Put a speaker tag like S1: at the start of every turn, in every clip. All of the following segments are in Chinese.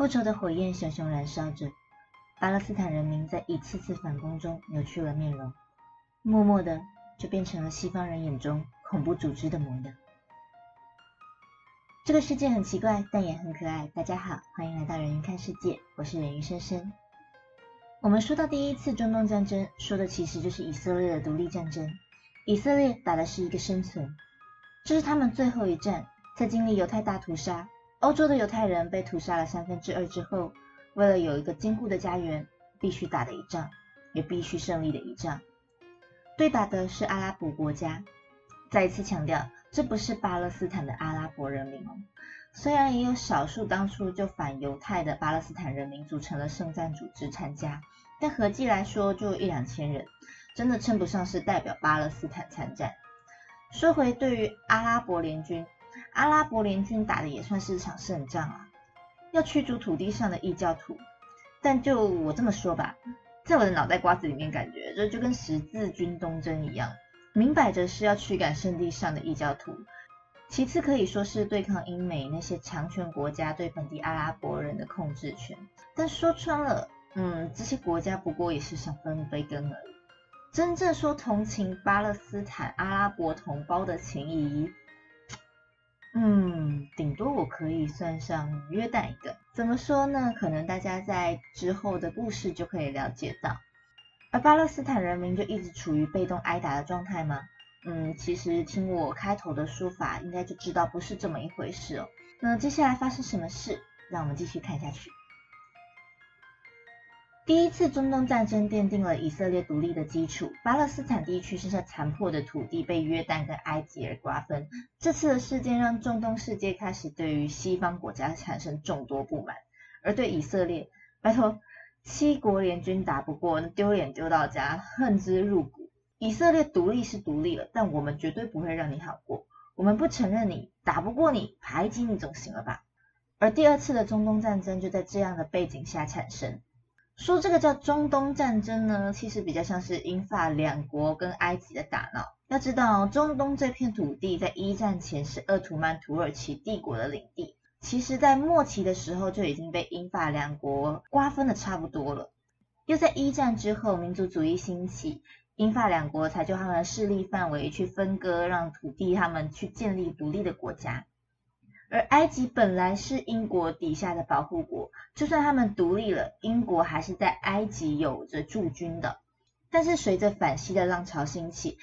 S1: 复仇的火焰熊熊燃烧着，巴勒斯坦人民在一次次反攻中扭曲了面容，默默的就变成了西方人眼中恐怖组织的模样。这个世界很奇怪，但也很可爱。大家好，欢迎来到人鱼看世界，我是人鱼深深。我们说到第一次中东战争，说的其实就是以色列的独立战争。以色列打的是一个生存，这是他们最后一战。在经历犹太大屠杀，欧洲的犹太人被屠杀了三分之二之后，为了有一个坚固的家园，必须打的一仗，也必须胜利的一仗。对打的是阿拉伯国家。再一次强调，这不是巴勒斯坦的阿拉伯人民哦。虽然也有少数当初就反犹太的巴勒斯坦人民组成了圣战组织参加，但合计来说就一两千人，真的称不上是代表巴勒斯坦参战。说回对于阿拉伯联军，阿拉伯联军打的也算是场胜仗啊，要驱逐土地上的异教徒。但就我这么说吧，在我的脑袋瓜子里面感觉，这就跟十字军东征一样。明摆着是要驱赶圣地上的异教徒，其次可以说是对抗英美那些强权国家对本地阿拉伯人的控制权。但说穿了，嗯，这些国家不过也是想分一杯羹而已。真正说同情巴勒斯坦阿拉伯同胞的情谊，嗯，顶多我可以算上约旦一个。怎么说呢？可能大家在之后的故事就可以了解到。而巴勒斯坦人民就一直处于被动挨打的状态吗？嗯，其实听我开头的说法，应该就知道不是这么一回事哦。那接下来发生什么事？让我们继续看下去。第一次中东战争奠定了以色列独立的基础，巴勒斯坦地区剩下残破的土地被约旦跟埃及而瓜分。这次的事件让中东世界开始对于西方国家产生众多不满，而对以色列，拜托。七国联军打不过，丢脸丢到家，恨之入骨。以色列独立是独立了，但我们绝对不会让你好过。我们不承认你打不过你，排挤你总行了吧？而第二次的中东战争就在这样的背景下产生。说这个叫中东战争呢，其实比较像是英法两国跟埃及的打闹。要知道，中东这片土地在一战前是鄂图曼土耳其帝国的领地。其实，在末期的时候就已经被英法两国瓜分的差不多了。又在一战之后，民族主义兴起，英法两国才就他们的势力范围去分割，让土地他们去建立独立的国家。而埃及本来是英国底下的保护国，就算他们独立了，英国还是在埃及有着驻军的。但是随着反西的浪潮兴起，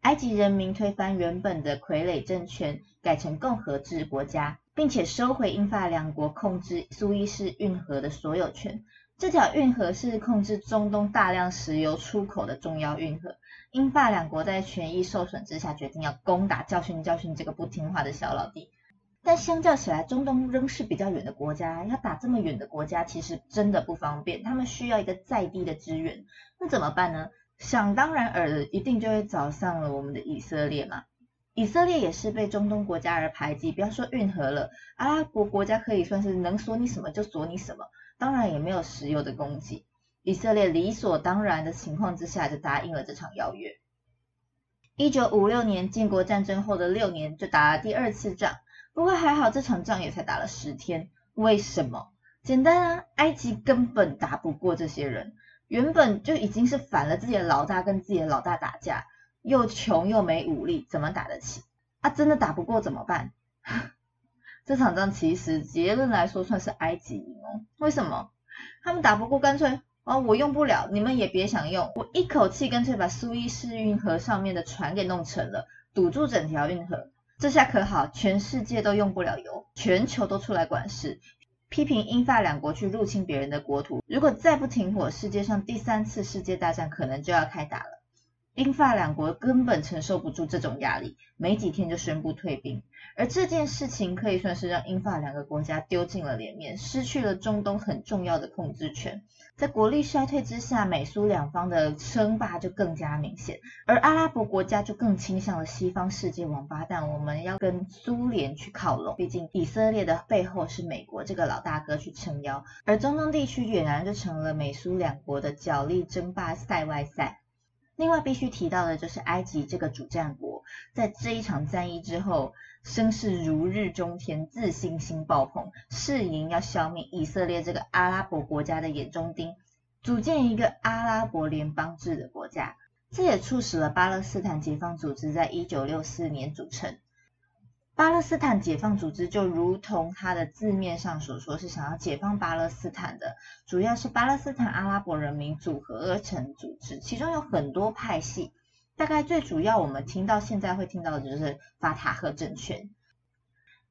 S1: 埃及人民推翻原本的傀儡政权，改成共和制国家。并且收回英法两国控制苏伊士运河的所有权。这条运河是控制中东大量石油出口的重要运河。英法两国在权益受损之下，决定要攻打教训教训这个不听话的小老弟。但相较起来，中东仍是比较远的国家，要打这么远的国家，其实真的不方便。他们需要一个在地的支援，那怎么办呢？想当然尔的，一定就会找上了我们的以色列嘛。以色列也是被中东国家而排挤，不要说运河了，阿拉伯国家可以算是能锁你什么就锁你什么，当然也没有石油的供给。以色列理所当然的情况之下就答应了这场邀约。一九五六年建国战争后的六年就打了第二次仗，不过还好这场仗也才打了十天。为什么？简单啊，埃及根本打不过这些人，原本就已经是反了自己的老大跟自己的老大打架。又穷又没武力，怎么打得起？啊，真的打不过怎么办？这场仗其实结论来说算是埃及赢哦。为什么？他们打不过，干脆哦，我用不了，你们也别想用。我一口气干脆把苏伊士运河上面的船给弄沉了，堵住整条运河。这下可好，全世界都用不了油，全球都出来管事，批评英法两国去入侵别人的国土。如果再不停火，世界上第三次世界大战可能就要开打了。英法两国根本承受不住这种压力，没几天就宣布退兵。而这件事情可以算是让英法两个国家丢尽了脸面，失去了中东很重要的控制权。在国力衰退之下，美苏两方的称霸就更加明显，而阿拉伯国家就更倾向了西方世界王八蛋，我们要跟苏联去靠拢。毕竟以色列的背后是美国这个老大哥去撑腰，而中东地区俨然就成了美苏两国的角力争霸赛外赛。另外必须提到的就是埃及这个主战国，在这一场战役之后，声势如日中天，自信心爆棚，誓言要消灭以色列这个阿拉伯国家的眼中钉，组建一个阿拉伯联邦制的国家。这也促使了巴勒斯坦解放组织在一九六四年组成。巴勒斯坦解放组织就如同它的字面上所说，是想要解放巴勒斯坦的，主要是巴勒斯坦阿拉伯人民组合而成组织，其中有很多派系。大概最主要，我们听到现在会听到的就是法塔赫政权。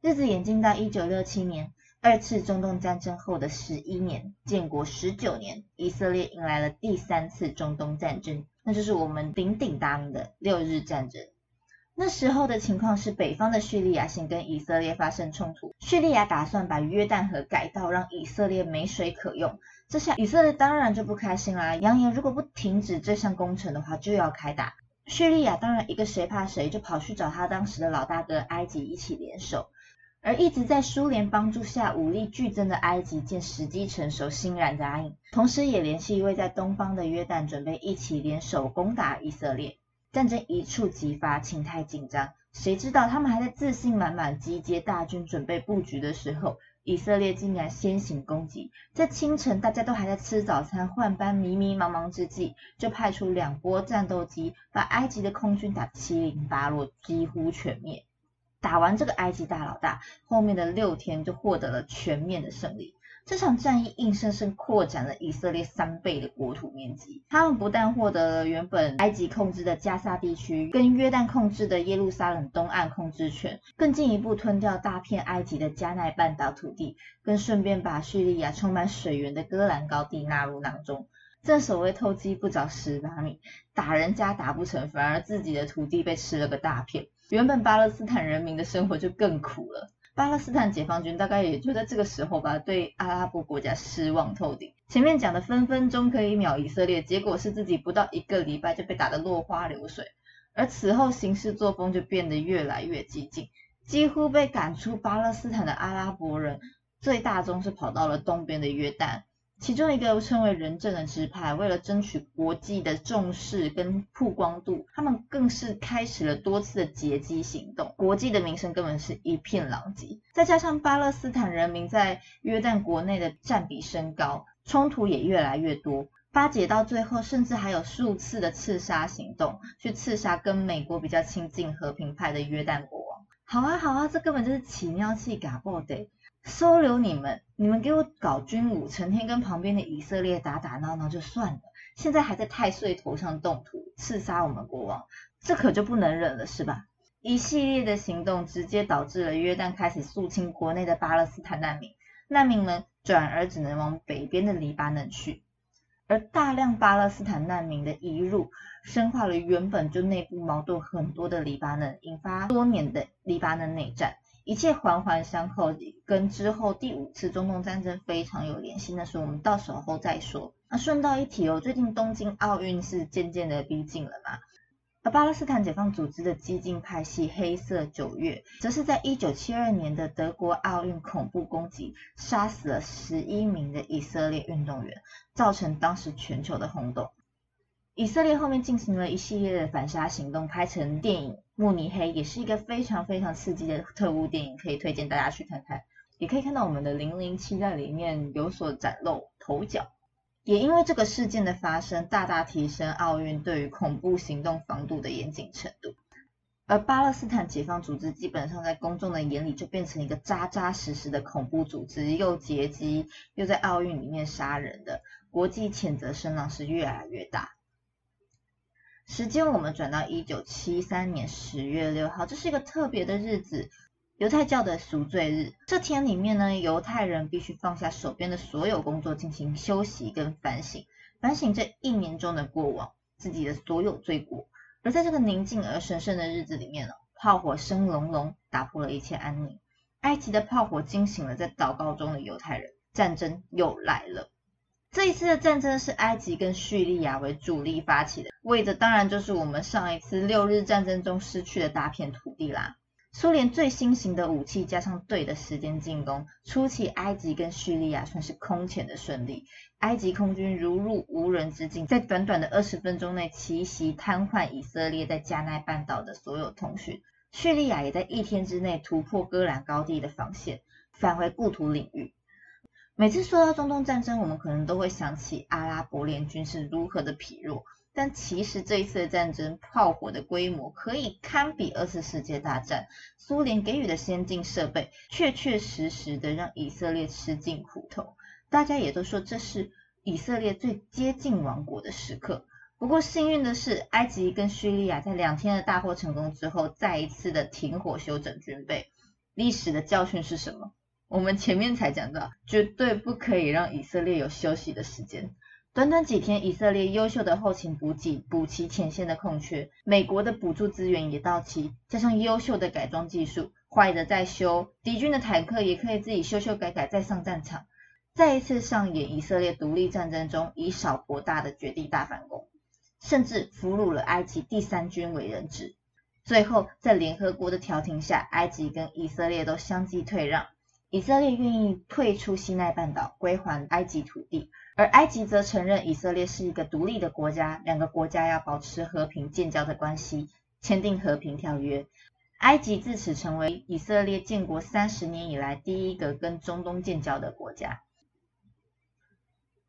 S1: 日子演进到一九六七年，二次中东战争后的十一年，建国十九年，以色列迎来了第三次中东战争，那就是我们鼎鼎大名的六日战争。那时候的情况是，北方的叙利亚先跟以色列发生冲突，叙利亚打算把约旦河改道，让以色列没水可用。这下以色列当然就不开心啦，扬言如果不停止这项工程的话，就要开打。叙利亚当然一个谁怕谁，就跑去找他当时的老大哥埃及一起联手。而一直在苏联帮助下武力剧增的埃及，见时机成熟，欣然答应，同时也联系一位在东方的约旦，准备一起联手攻打以色列。战争一触即发，情态紧张。谁知道他们还在自信满满集结大军准备布局的时候，以色列竟然先行攻击。在清晨大家都还在吃早餐、换班、迷迷茫茫之际，就派出两波战斗机，把埃及的空军打七零八落，几乎全灭。打完这个埃及大老大，后面的六天就获得了全面的胜利。这场战役硬生生扩展了以色列三倍的国土面积。他们不但获得了原本埃及控制的加沙地区跟约旦控制的耶路撒冷东岸控制权，更进一步吞掉大片埃及的加奈半岛土地，更顺便把叙利亚充满水源的戈兰高地纳入囊中。正所谓偷鸡不着蚀把米，打人家打不成，反而自己的土地被吃了个大片。原本巴勒斯坦人民的生活就更苦了。巴勒斯坦解放军大概也就在这个时候吧，对阿拉伯国家失望透顶。前面讲的分分钟可以秒以色列，结果是自己不到一个礼拜就被打得落花流水。而此后行事作风就变得越来越激进，几乎被赶出巴勒斯坦的阿拉伯人，最大宗是跑到了东边的约旦。其中一个称为人证的支派，为了争取国际的重视跟曝光度，他们更是开始了多次的劫机行动，国际的名声根本是一片狼藉。再加上巴勒斯坦人民在约旦国内的占比升高，冲突也越来越多，巴结到最后，甚至还有数次的刺杀行动，去刺杀跟美国比较亲近和平派的约旦国王。好啊好啊，这根本就是起尿气嘎爆的。收留你们，你们给我搞军武，成天跟旁边的以色列打打闹闹就算了，现在还在太岁头上动土，刺杀我们国王，这可就不能忍了，是吧？一系列的行动直接导致了约旦开始肃清国内的巴勒斯坦难民，难民们转而只能往北边的黎巴嫩去，而大量巴勒斯坦难民的移入，深化了原本就内部矛盾很多的黎巴嫩，引发多年的黎巴嫩内战。一切环环相扣，跟之后第五次中东战争非常有联系。那是我们到时候再说。那顺道一提哦，最近东京奥运是渐渐的逼近了嘛。而巴勒斯坦解放组织的激进派系黑色九月，则是在一九七二年的德国奥运恐怖攻击，杀死了十一名的以色列运动员，造成当时全球的轰动。以色列后面进行了一系列的反杀行动，拍成电影《慕尼黑》，也是一个非常非常刺激的特务电影，可以推荐大家去看看。也可以看到我们的零零七在里面有所崭露头角。也因为这个事件的发生，大大提升奥运对于恐怖行动防堵的严谨程度。而巴勒斯坦解放组织基本上在公众的眼里就变成一个扎扎实实的恐怖组织，又劫机又在奥运里面杀人的，国际谴责声浪是越来越大。时间我们转到一九七三年十月六号，这是一个特别的日子，犹太教的赎罪日。这天里面呢，犹太人必须放下手边的所有工作，进行休息跟反省，反省这一年中的过往，自己的所有罪过。而在这个宁静而神圣的日子里面呢，炮火声隆隆，打破了一切安宁。埃及的炮火惊醒了在祷告中的犹太人，战争又来了。这一次的战争是埃及跟叙利亚为主力发起的，为的当然就是我们上一次六日战争中失去的大片土地啦。苏联最新型的武器加上对的时间进攻，初期埃及跟叙利亚算是空前的顺利。埃及空军如入无人之境，在短短的二十分钟内奇袭瘫痪以色列在加奈半岛的所有通讯。叙利亚也在一天之内突破戈兰高地的防线，返回故土领域。每次说到中东战争，我们可能都会想起阿拉伯联军是如何的疲弱，但其实这一次的战争炮火的规模可以堪比二次世界大战，苏联给予的先进设备确确实实的让以色列吃尽苦头。大家也都说这是以色列最接近亡国的时刻。不过幸运的是，埃及跟叙利亚在两天的大获成功之后，再一次的停火休整军备。历史的教训是什么？我们前面才讲到，绝对不可以让以色列有休息的时间。短短几天，以色列优秀的后勤补给补齐前线的空缺，美国的补助资源也到齐，加上优秀的改装技术，坏的再修，敌军的坦克也可以自己修修改改再上战场，再一次上演以色列独立战争中以少博大的绝地大反攻，甚至俘虏了埃及第三军为人质。最后，在联合国的调停下，埃及跟以色列都相继退让。以色列愿意退出西奈半岛，归还埃及土地，而埃及则承认以色列是一个独立的国家，两个国家要保持和平建交的关系，签订和平条约。埃及自此成为以色列建国三十年以来第一个跟中东建交的国家。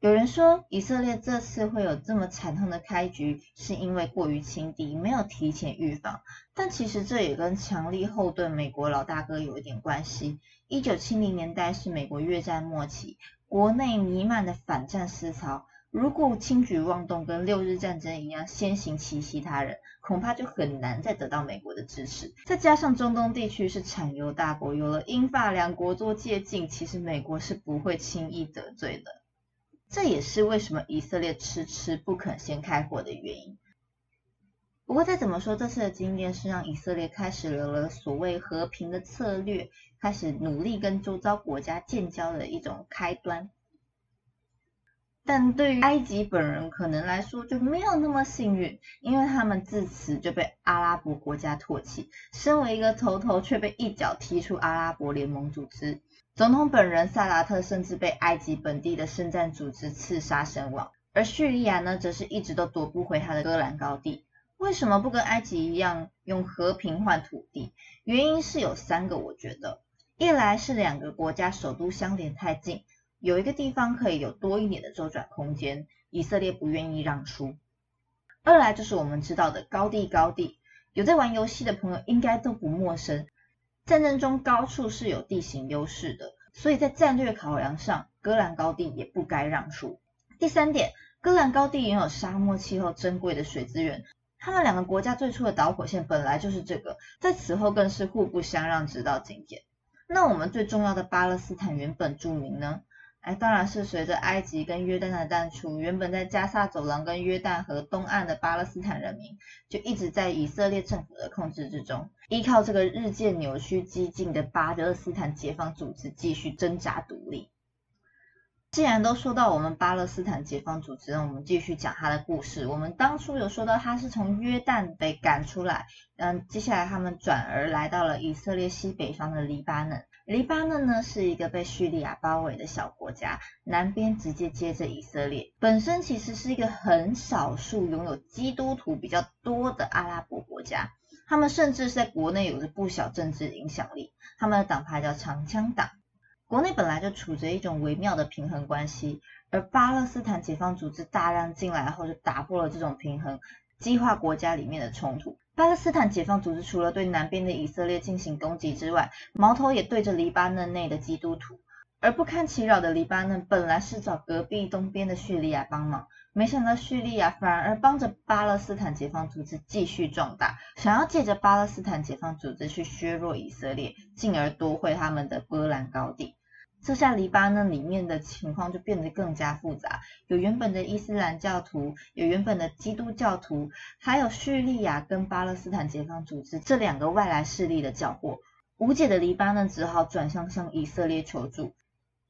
S1: 有人说，以色列这次会有这么惨痛的开局，是因为过于轻敌，没有提前预防。但其实这也跟强力后盾美国老大哥有一点关系。一九七零年代是美国越战末期，国内弥漫的反战思潮。如果轻举妄动，跟六日战争一样先行奇袭他人，恐怕就很难再得到美国的支持。再加上中东地区是产油大国，有了英法两国做借镜，其实美国是不会轻易得罪的。这也是为什么以色列迟迟不肯先开火的原因。不过再怎么说，这次的经验是让以色列开始有了所谓和平的策略，开始努力跟周遭国家建交的一种开端。但对于埃及本人可能来说就没有那么幸运，因为他们自此就被阿拉伯国家唾弃，身为一个头头却被一脚踢出阿拉伯联盟组织。总统本人萨拉特甚至被埃及本地的圣战组织刺杀身亡，而叙利亚呢，则是一直都夺不回他的戈兰高地。为什么不跟埃及一样用和平换土地？原因是有三个，我觉得，一来是两个国家首都相连太近，有一个地方可以有多一点的周转空间，以色列不愿意让出；二来就是我们知道的高地高地，有在玩游戏的朋友应该都不陌生。战争中高处是有地形优势的，所以在战略考量上，戈兰高地也不该让出。第三点，戈兰高地拥有沙漠气候、珍贵的水资源，他们两个国家最初的导火线本来就是这个，在此后更是互不相让，直到今天。那我们最重要的巴勒斯坦原本著名呢？哎，当然是随着埃及跟约旦的淡出，原本在加萨走廊跟约旦河东岸的巴勒斯坦人民，就一直在以色列政府的控制之中，依靠这个日渐扭曲激进的巴勒斯坦解放组织继续挣扎独立。既然都说到我们巴勒斯坦解放组织，那我们继续讲他的故事。我们当初有说到他是从约旦被赶出来，嗯，接下来他们转而来到了以色列西北方的黎巴嫩。黎巴嫩呢是一个被叙利亚包围的小国家，南边直接接着以色列，本身其实是一个很少数拥有基督徒比较多的阿拉伯国家，他们甚至是在国内有着不小政治影响力，他们的党派叫长枪党。国内本来就处着一种微妙的平衡关系，而巴勒斯坦解放组织大量进来后，就打破了这种平衡，激化国家里面的冲突。巴勒斯坦解放组织除了对南边的以色列进行攻击之外，矛头也对着黎巴嫩内的基督徒。而不堪其扰的黎巴嫩本来是找隔壁东边的叙利亚帮忙，没想到叙利亚反而帮着巴勒斯坦解放组织继续壮大，想要借着巴勒斯坦解放组织去削弱以色列，进而夺回他们的波兰高地。这下黎巴嫩里面的情况就变得更加复杂，有原本的伊斯兰教徒，有原本的基督教徒，还有叙利亚跟巴勒斯坦解放组织这两个外来势力的搅和。无解的黎巴嫩只好转向向以色列求助。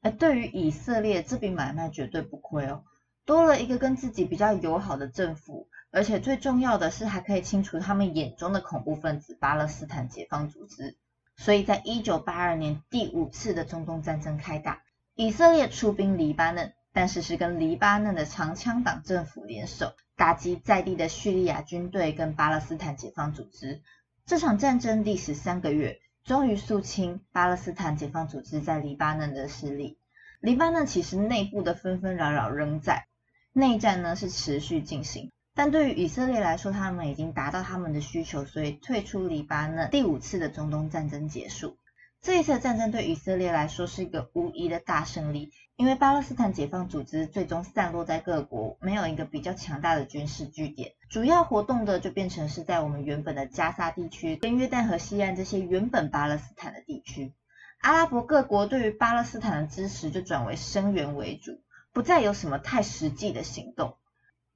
S1: 而对于以色列这笔买卖绝对不亏哦，多了一个跟自己比较友好的政府，而且最重要的是还可以清除他们眼中的恐怖分子巴勒斯坦解放组织。所以在一九八二年第五次的中东战争开打，以色列出兵黎巴嫩，但是是跟黎巴嫩的长枪党政府联手，打击在地的叙利亚军队跟巴勒斯坦解放组织。这场战争历时三个月，终于肃清巴勒斯坦解放组织在黎巴嫩的势力。黎巴嫩其实内部的纷纷扰扰仍在，内战呢是持续进行。但对于以色列来说，他们已经达到他们的需求，所以退出黎巴嫩。第五次的中东战争结束。这一次的战争对以色列来说是一个无疑的大胜利，因为巴勒斯坦解放组织最终散落在各国，没有一个比较强大的军事据点，主要活动的就变成是在我们原本的加沙地区跟约旦河西岸这些原本巴勒斯坦的地区。阿拉伯各国对于巴勒斯坦的支持就转为声援为主，不再有什么太实际的行动。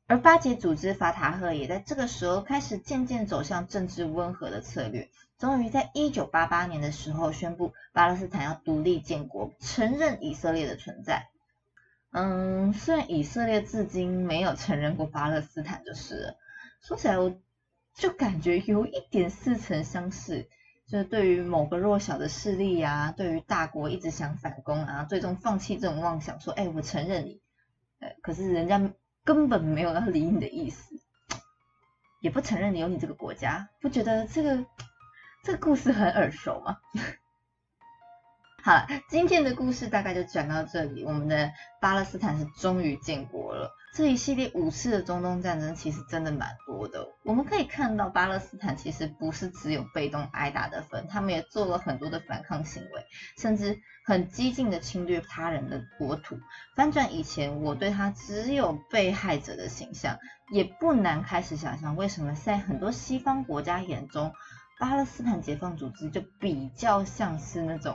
S1: 而巴结组织法塔赫也在这个时候开始渐渐走向政治温和的策略，终于在一九八八年的时候宣布巴勒斯坦要独立建国，承认以色列的存在。嗯，虽然以色列至今没有承认过巴勒斯坦，就是了。说起来我就感觉有一点似曾相识，就是对于某个弱小的势力啊，对于大国一直想反攻啊，最终放弃这种妄想，说哎我承认你，呃，可是人家。根本没有要理你的意思，也不承认你有你这个国家，不觉得这个这个故事很耳熟吗？好了，今天的故事大概就讲到这里。我们的巴勒斯坦是终于建国了。这一系列五次的中东战争其实真的蛮多的。我们可以看到，巴勒斯坦其实不是只有被动挨打的份，他们也做了很多的反抗行为，甚至很激进的侵略他人的国土。翻转以前我对他只有被害者的形象，也不难开始想象，为什么在很多西方国家眼中，巴勒斯坦解放组织就比较像是那种。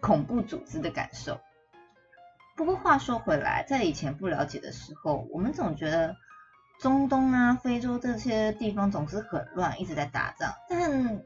S1: 恐怖组织的感受。不过话说回来，在以前不了解的时候，我们总觉得中东啊、非洲这些地方总是很乱，一直在打仗。但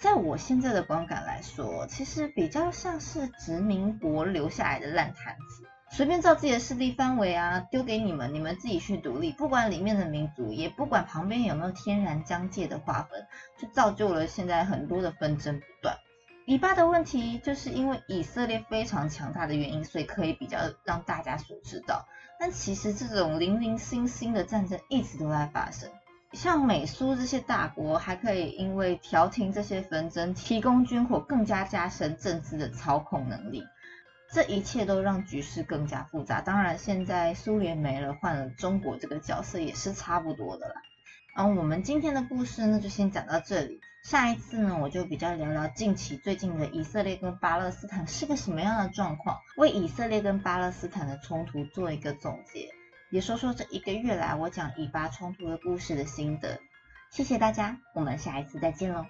S1: 在我现在的观感来说，其实比较像是殖民国留下来的烂摊子，随便照自己的势力范围啊丢给你们，你们自己去独立，不管里面的民族，也不管旁边有没有天然疆界的划分，就造就了现在很多的纷争不断。以巴的问题，就是因为以色列非常强大的原因，所以可以比较让大家所知道。但其实这种零零星星的战争一直都在发生。像美苏这些大国，还可以因为调停这些纷争，提供军火，更加加深政治的操控能力。这一切都让局势更加复杂。当然，现在苏联没了，换了中国这个角色，也是差不多的啦。嗯，我们今天的故事呢，就先讲到这里。下一次呢，我就比较聊聊近期最近的以色列跟巴勒斯坦是个什么样的状况，为以色列跟巴勒斯坦的冲突做一个总结，也说说这一个月来我讲以巴冲突的故事的心得。谢谢大家，我们下一次再见喽。